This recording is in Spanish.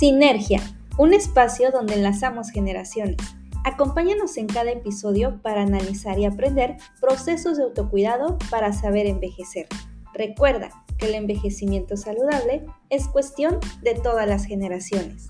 Sinergia, un espacio donde enlazamos generaciones. Acompáñanos en cada episodio para analizar y aprender procesos de autocuidado para saber envejecer. Recuerda que el envejecimiento saludable es cuestión de todas las generaciones.